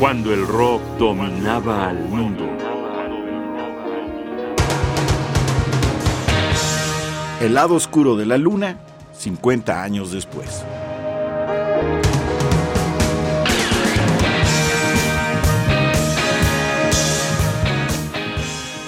cuando el rock dominaba al mundo. El lado oscuro de la luna, 50 años después.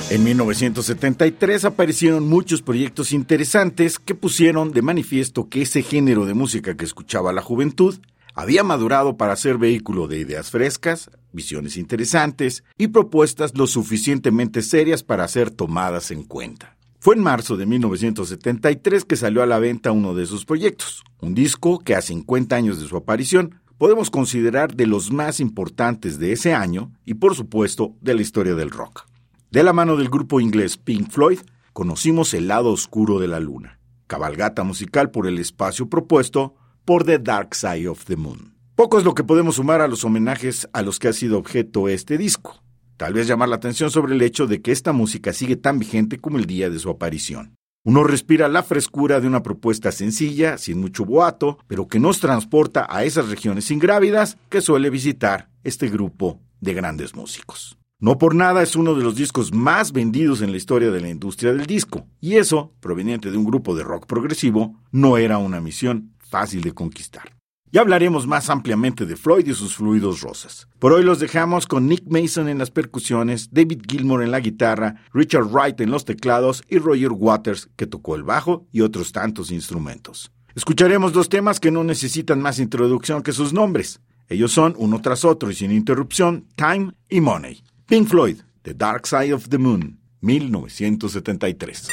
En 1973 aparecieron muchos proyectos interesantes que pusieron de manifiesto que ese género de música que escuchaba la juventud había madurado para ser vehículo de ideas frescas, visiones interesantes y propuestas lo suficientemente serias para ser tomadas en cuenta. Fue en marzo de 1973 que salió a la venta uno de sus proyectos, un disco que a 50 años de su aparición podemos considerar de los más importantes de ese año y por supuesto de la historia del rock. De la mano del grupo inglés Pink Floyd, conocimos el lado oscuro de la luna, cabalgata musical por el espacio propuesto por The Dark Side of the Moon. Poco es lo que podemos sumar a los homenajes a los que ha sido objeto este disco. Tal vez llamar la atención sobre el hecho de que esta música sigue tan vigente como el día de su aparición. Uno respira la frescura de una propuesta sencilla, sin mucho boato, pero que nos transporta a esas regiones ingrávidas que suele visitar este grupo de grandes músicos. No por nada es uno de los discos más vendidos en la historia de la industria del disco, y eso, proveniente de un grupo de rock progresivo, no era una misión fácil de conquistar. Ya hablaremos más ampliamente de Floyd y sus fluidos rosas. Por hoy los dejamos con Nick Mason en las percusiones, David Gilmour en la guitarra, Richard Wright en los teclados y Roger Waters que tocó el bajo y otros tantos instrumentos. Escucharemos dos temas que no necesitan más introducción que sus nombres. Ellos son, uno tras otro y sin interrupción, Time y Money. Pink Floyd, The Dark Side of the Moon, 1973.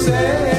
Say.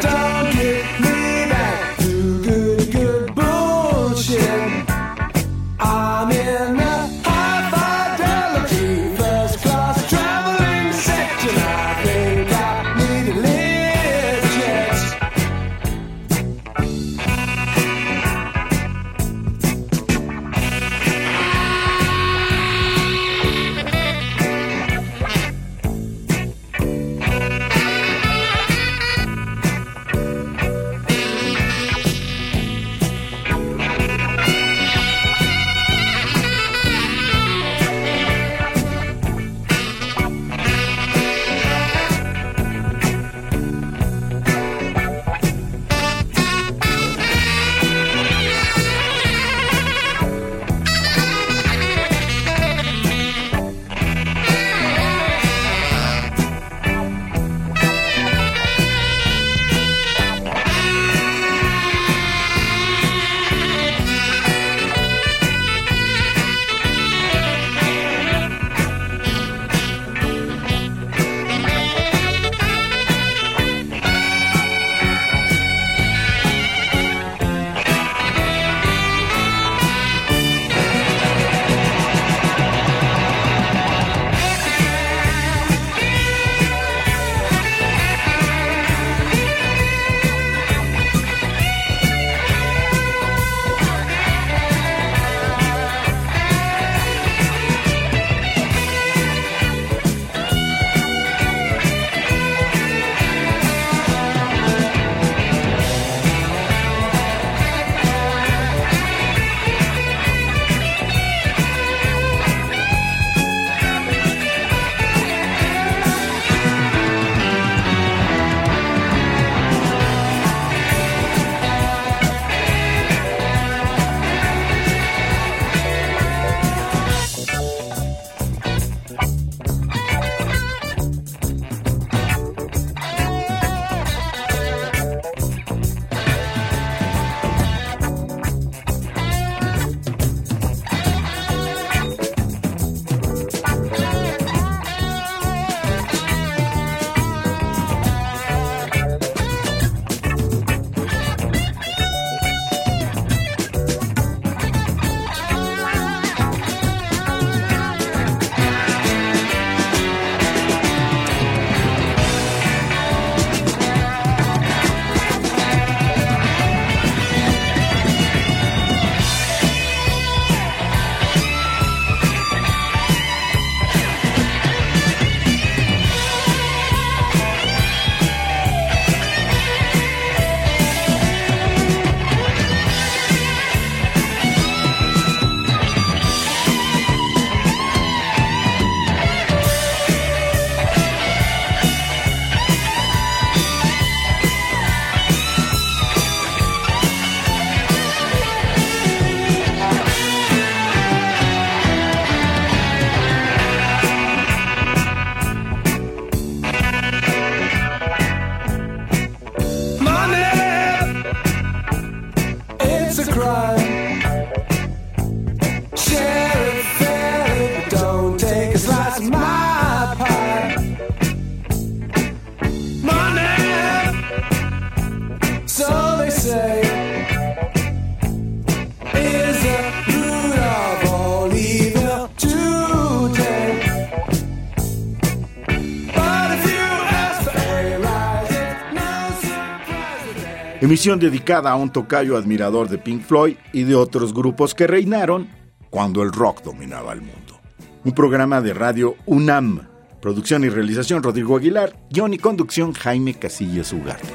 Don't get Emisión dedicada a un tocayo admirador de Pink Floyd y de otros grupos que reinaron cuando el rock dominaba el mundo. Un programa de radio UNAM. Producción y realización Rodrigo Aguilar. Guión y conducción Jaime Casillas Ugarte.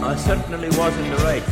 I certainly was in the right.